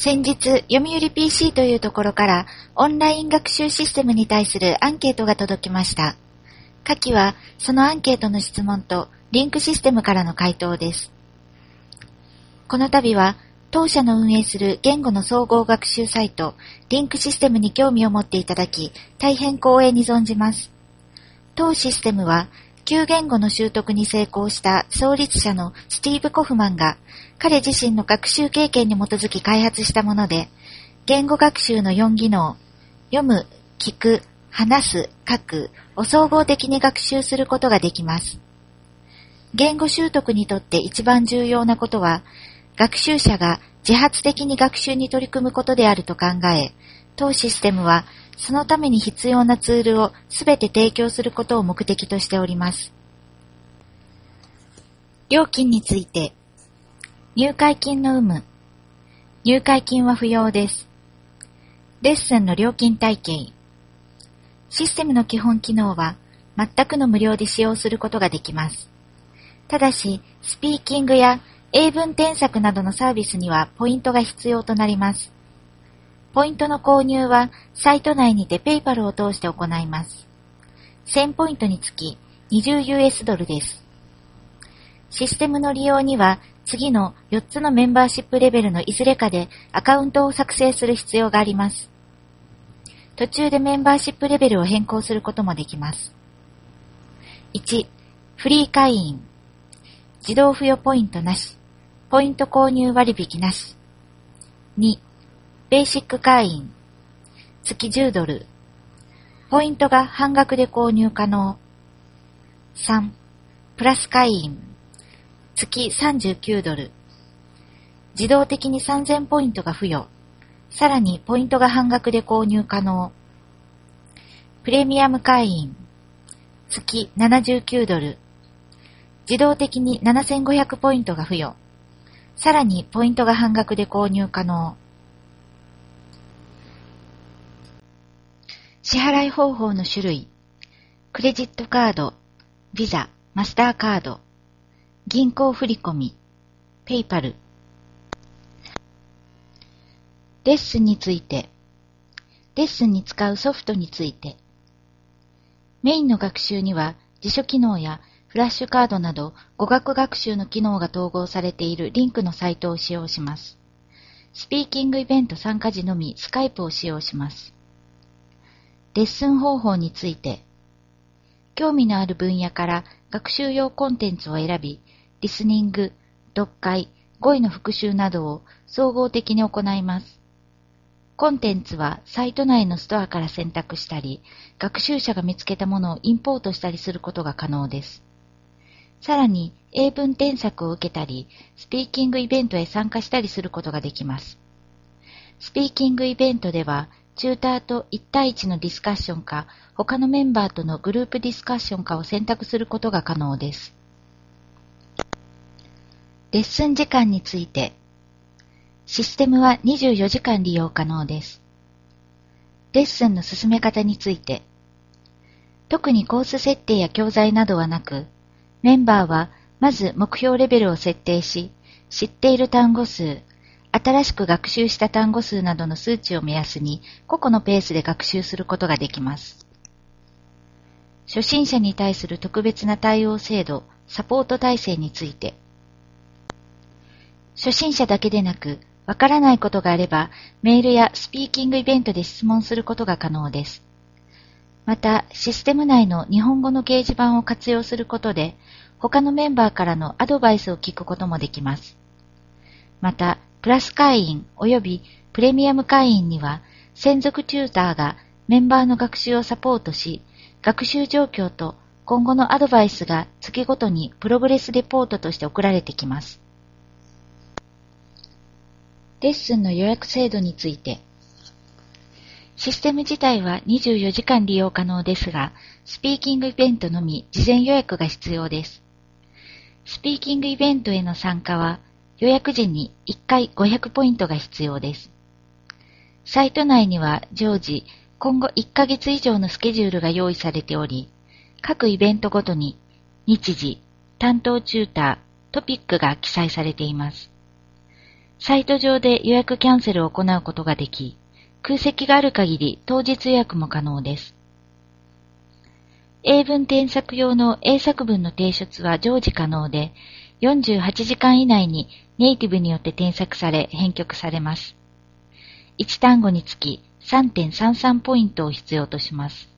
先日、読売 PC というところからオンライン学習システムに対するアンケートが届きました。下記はそのアンケートの質問とリンクシステムからの回答です。この度は当社の運営する言語の総合学習サイトリンクシステムに興味を持っていただき大変光栄に存じます。当システムは旧言語の習得に成功した創立者のスティーブ・コフマンが彼自身の学習経験に基づき開発したもので、言語学習の4技能、読む、聞く、話す、書くを総合的に学習することができます。言語習得にとって一番重要なことは、学習者が自発的に学習に取り組むことであると考え、当システムはそのために必要なツールをすべて提供することを目的としております。料金について、入会金の有無、入会金は不要です。レッスンの料金体系、システムの基本機能は全くの無料で使用することができます。ただし、スピーキングや英文添削などのサービスにはポイントが必要となります。ポイントの購入はサイト内にて PayPal を通して行います。1000ポイントにつき 20US ドルです。システムの利用には次の4つのメンバーシップレベルのいずれかでアカウントを作成する必要があります。途中でメンバーシップレベルを変更することもできます。1、フリー会員。自動付与ポイントなし。ポイント購入割引なし。2、ベーシック会員、月10ドル。ポイントが半額で購入可能。3、プラス会員、月39ドル。自動的に3000ポイントが付与。さらにポイントが半額で購入可能。プレミアム会員、月79ドル。自動的に7500ポイントが付与。さらにポイントが半額で購入可能。支払い方法の種類、クレジットカード、ビザ、マスターカード、銀行振込、ペイパル。レッスンについて、レッスンに使うソフトについて、メインの学習には辞書機能やフラッシュカードなど語学学習の機能が統合されているリンクのサイトを使用します。スピーキングイベント参加時のみスカイプを使用します。レッスン方法について、興味のある分野から学習用コンテンツを選び、リスニング、読解、語彙の復習などを総合的に行います。コンテンツはサイト内のストアから選択したり、学習者が見つけたものをインポートしたりすることが可能です。さらに、英文添削を受けたり、スピーキングイベントへ参加したりすることができます。スピーキングイベントでは、チューターと1対1のディスカッションか、他のメンバーとのグループディスカッションかを選択することが可能です。レッスン時間について、システムは24時間利用可能です。レッスンの進め方について、特にコース設定や教材などはなく、メンバーはまず目標レベルを設定し、知っている単語数、新しく学習した単語数などの数値を目安に個々のペースで学習することができます。初心者に対する特別な対応制度、サポート体制について。初心者だけでなく、わからないことがあれば、メールやスピーキングイベントで質問することが可能です。また、システム内の日本語の掲示板を活用することで、他のメンバーからのアドバイスを聞くこともできます。また、プラス会員及びプレミアム会員には、専属チューターがメンバーの学習をサポートし、学習状況と今後のアドバイスが月ごとにプログレスレポートとして送られてきます。レッスンの予約制度について、システム自体は24時間利用可能ですが、スピーキングイベントのみ事前予約が必要です。スピーキングイベントへの参加は予約時に1回500ポイントが必要です。サイト内には常時今後1ヶ月以上のスケジュールが用意されており、各イベントごとに日時、担当チューター、トピックが記載されています。サイト上で予約キャンセルを行うことができ、空席がある限り当日予約も可能です。英文添削用の英作文の提出は常時可能で、48時間以内にネイティブによって添削され編曲されます。1単語につき3.33ポイントを必要とします。